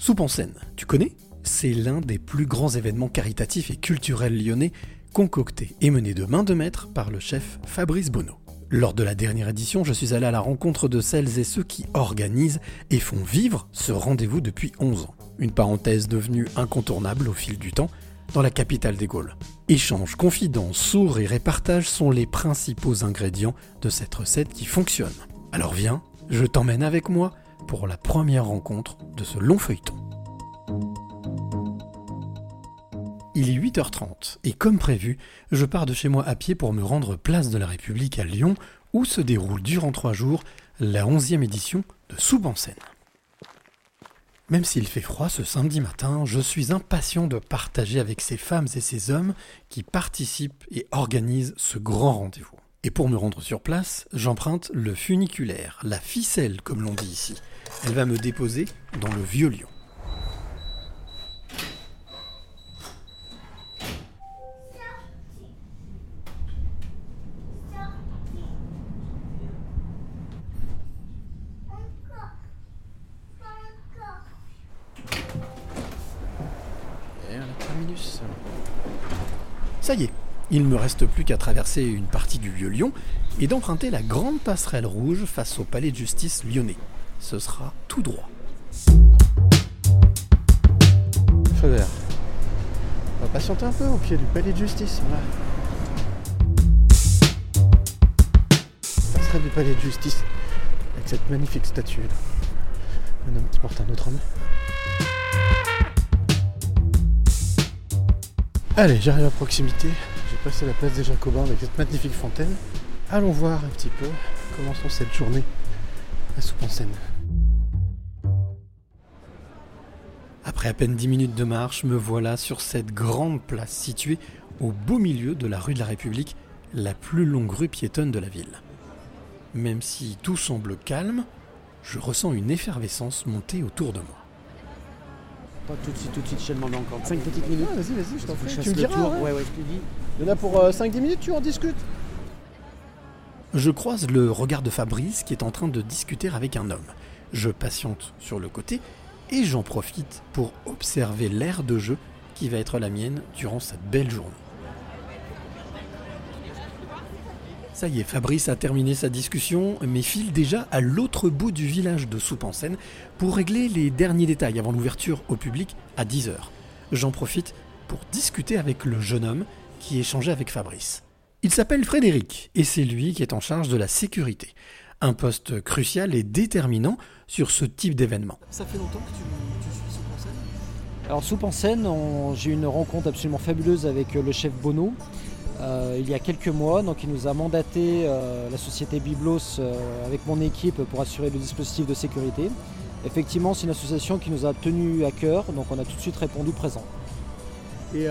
Soupe en scène, tu connais? C'est l'un des plus grands événements caritatifs et culturels lyonnais concocté et mené de main de maître par le chef Fabrice Bonneau. Lors de la dernière édition, je suis allé à la rencontre de celles et ceux qui organisent et font vivre ce rendez-vous depuis 11 ans. Une parenthèse devenue incontournable au fil du temps dans la capitale des Gaules. Échanges, confidences, sourires et partages sont les principaux ingrédients de cette recette qui fonctionne. Alors viens, je t'emmène avec moi pour la première rencontre de ce long feuilleton. Il est 8h30 et comme prévu, je pars de chez moi à pied pour me rendre place de la République à Lyon où se déroule durant trois jours la 11e édition de Soupe en scène. Même s'il fait froid ce samedi matin, je suis impatient de partager avec ces femmes et ces hommes qui participent et organisent ce grand rendez-vous. Et pour me rendre sur place, j'emprunte le funiculaire, la ficelle comme l'on dit ici. Elle va me déposer dans le vieux lion. Ça y est, il ne me reste plus qu'à traverser une partie du vieux Lyon et d'emprunter la grande passerelle rouge face au palais de justice lyonnais. Ce sera tout droit. Feu vert. On va patienter un peu au pied du palais de justice. Voilà. Passerelle du palais de justice avec cette magnifique statue. Un homme qui porte un autre homme. Allez, j'arrive à proximité. Passé la place des Jacobins avec cette magnifique fontaine. Allons voir un petit peu comment sont cette journée à Soupe en Seine. Après à peine 10 minutes de marche, me voilà sur cette grande place située au beau milieu de la rue de la République, la plus longue rue piétonne de la ville. Même si tout semble calme, je ressens une effervescence monter autour de moi. Pas tout de suite, tout de suite, je te demande encore 5 petites minutes. Ah, vas-y, vas-y, je t'en prie. je Tu me le diras. tour. ouais. Ouais, ouais, je te dis. Il y en a pour 5-10 minutes, tu en discutes? Je croise le regard de Fabrice qui est en train de discuter avec un homme. Je patiente sur le côté et j'en profite pour observer l'air de jeu qui va être la mienne durant cette belle journée. Ça y est, Fabrice a terminé sa discussion, mais file déjà à l'autre bout du village de Soupe en Seine pour régler les derniers détails avant l'ouverture au public à 10h. J'en profite pour discuter avec le jeune homme qui échangeait avec Fabrice. Il s'appelle Frédéric et c'est lui qui est en charge de la sécurité. Un poste crucial et déterminant sur ce type d'événement. Ça fait longtemps que tu, tu suis Alors, Soupe en scène, on- j'ai eu une rencontre absolument fabuleuse avec euh, le chef Bono euh, il y a quelques mois. Donc, il nous a mandaté euh, la société Biblos euh, avec mon équipe pour assurer le dispositif de sécurité. Effectivement, c'est une association qui nous a tenu à cœur, donc on a tout de suite répondu présent. Et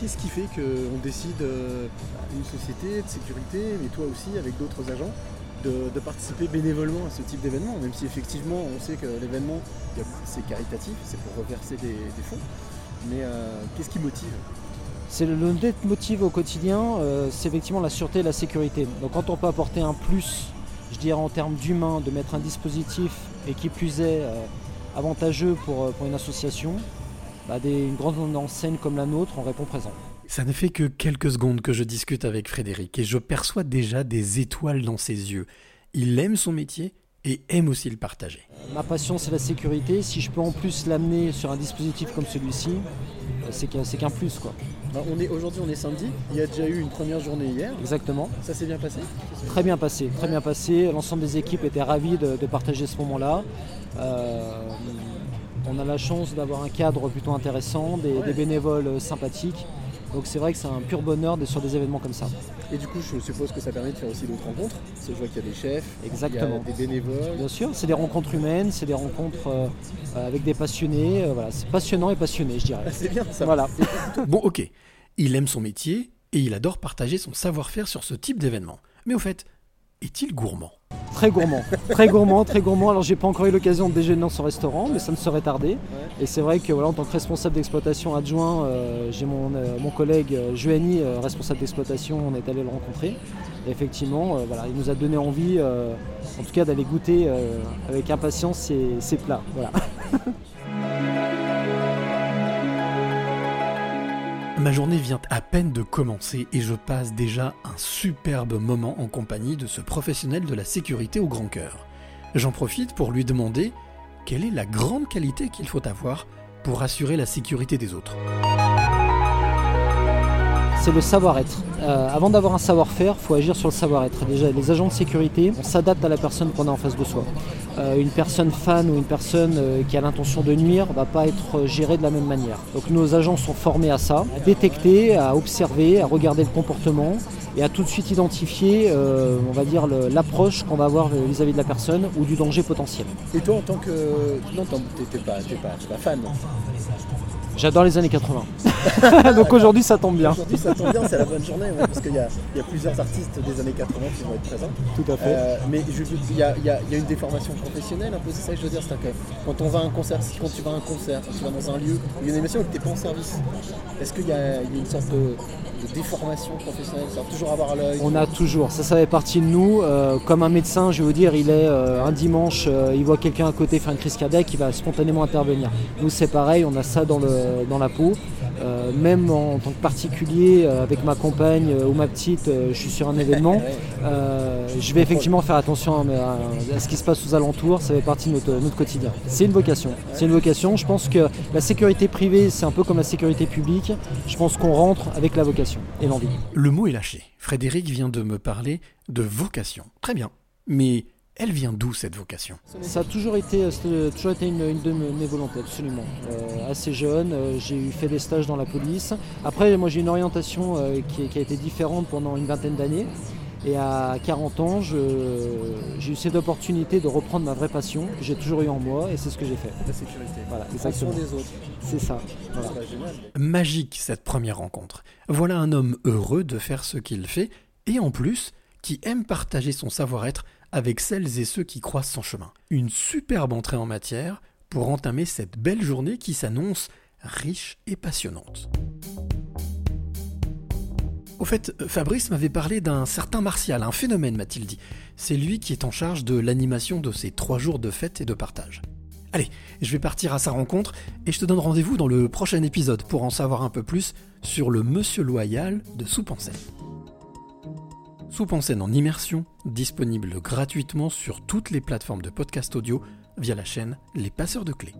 qu'est-ce qui fait qu'on décide, une société de sécurité, mais toi aussi avec d'autres agents, de, participer bénévolement à ce type d'événement, même si effectivement on sait que l'événement c'est caritatif, c'est pour reverser des, fonds. Mais qu'est-ce qui motive? C'est le le motive au quotidien, euh, c'est effectivement la sûreté et la sécurité. Donc quand on peut apporter un plus, je dirais en termes d'humain, de mettre un dispositif et qui plus est euh, avantageux pour, euh, pour une association, bah, des, une grande enseigne comme la nôtre, on répond présent. Ça ne fait que quelques secondes que je discute avec Frédéric et je perçois déjà des étoiles dans ses yeux. Il aime son métier et aime aussi le partager. Ma passion c'est la sécurité, si je peux en plus l'amener sur un dispositif comme celui-ci, c'est qu'un plus quoi. Alors, on est Aujourd'hui on est samedi, il y a déjà eu une première journée hier, Exactement. ça s'est bien passé? Très bien passé, très bien passé. L'ensemble des équipes étaient ravis de, de partager ce moment-là. Euh, on a la chance d'avoir un cadre plutôt intéressant, des, des bénévoles euh, sympathiques. Donc c'est vrai que c'est un pur bonheur d'être sur des événements comme ça. Et du coup je suppose que ça permet de faire aussi d'autres rencontres, parce que je vois qu'il y a des chefs, Exactement. il y a des bénévoles. Bien sûr, c'est des rencontres humaines, c'est des rencontres euh, euh, avec des passionnés. euh, voilà, c'est passionnant et passionné, je dirais. Ah, c'est bien ça. Voilà. Bon, ok, il aime son métier et il adore partager son savoir-faire sur ce type d'événement. Mais au fait, est-il gourmand? Très gourmand, très gourmand, très gourmand. Alors j'ai pas encore eu l'occasion de déjeuner dans son restaurant, mais ça ne serait tardé. Et c'est vrai que voilà, en tant que responsable d'exploitation adjoint, euh, j'ai mon, euh, mon collègue euh, euh, responsable d'exploitation, on est allé le rencontrer. Et effectivement, voilà, il nous a donné envie, en tout cas, d'aller goûter avec impatience ses, ses plats. Voilà. Ma journée vient à peine de commencer et je passe déjà un superbe moment en compagnie de ce professionnel de la sécurité au grand cœur. J'en profite pour lui demander quelle est la grande qualité qu'il faut avoir pour assurer la sécurité des autres c'est le savoir-être. Euh, avant d'avoir un savoir-faire, il faut agir sur le savoir-être. Déjà, les agents de sécurité, on s'adapte à la personne qu'on a en face de soi. Euh, une personne fan ou une personne euh, qui a l'intention de nuire ne va pas être gérée de la même manière. Donc nos agents sont formés à ça, à détecter, à observer, à regarder le comportement et à tout de suite identifier, on va dire, l'approche qu'on va avoir vis-à-vis de la personne ou du danger potentiel. Et toi, en tant que... Non, t'es pas, pas, pas fan J'adore les années 80. Donc aujourd'hui ça tombe bien. Aujourd'hui ça tombe bien, c'est la bonne journée, parce qu'il y, a plusieurs artistes des années 80 qui vont être présents. Tout à fait. Euh, mais il y, a, une déformation professionnelle un peu, c'est ça que je veux dire. C'est que quand on va à un concert, quand tu vas à un concert, quand tu vas dans un lieu, il y a une émission et que tu n'es pas en service, est-ce qu'il y, a une sorte de, déformation professionnelle Ça toujours avoir l'œil On a toujours, ça ça fait partie de nous. Euh, comme un médecin, je vais vous dire, il est euh, un dimanche, il voit quelqu'un à côté faire une crise cardiaque, il va spontanément intervenir. Nous c'est pareil, on a ça dans le euh, dans la peau. Euh, même en, tant que particulier, euh, avec ma compagne ou ma petite, je suis sur un événement, je vais effectivement faire attention à, ce qui se passe aux alentours, ça fait partie de notre, quotidien. C'est une vocation. C'est une vocation. Je pense que la sécurité privée, c'est un peu comme la sécurité publique. Je pense qu'on rentre avec la vocation et l'envie. Le mot est lâché. Frédéric vient de me parler de vocation. Très bien. Mais elle vient d'où cette vocation? Ça a toujours été, euh, toujours été une, de mes volontés, absolument. Euh, assez jeune, euh, j'ai eu fait des stages dans la police. Après, moi j'ai une orientation qui, a été différente pendant une vingtaine d'années. Et à 40 ans, j'ai eu cette opportunité de reprendre ma vraie passion que j'ai toujours eu en moi et c'est ce que j'ai fait. La sécurité. Voilà, exactement. des autres. C'est ça. Magique cette première rencontre. Voilà un homme heureux de faire ce qu'il fait et en plus qui aime partager son savoir-être avec celles et ceux qui croisent son chemin. Une superbe entrée en matière pour entamer cette belle journée qui s'annonce riche et passionnante. Au fait, Fabrice m'avait parlé d'un certain Martial, un phénomène m'a-t-il dit. C'est lui qui est en charge de l'animation de ces trois jours de fête et de partage. Allez, je vais partir à sa rencontre et je te donne rendez-vous dans le prochain épisode pour en savoir un peu plus sur le Monsieur Loyal de Soupe en scène. Soupe en en immersion, disponible gratuitement sur toutes les plateformes de podcast audio via la chaîne Les Passeurs de Clés.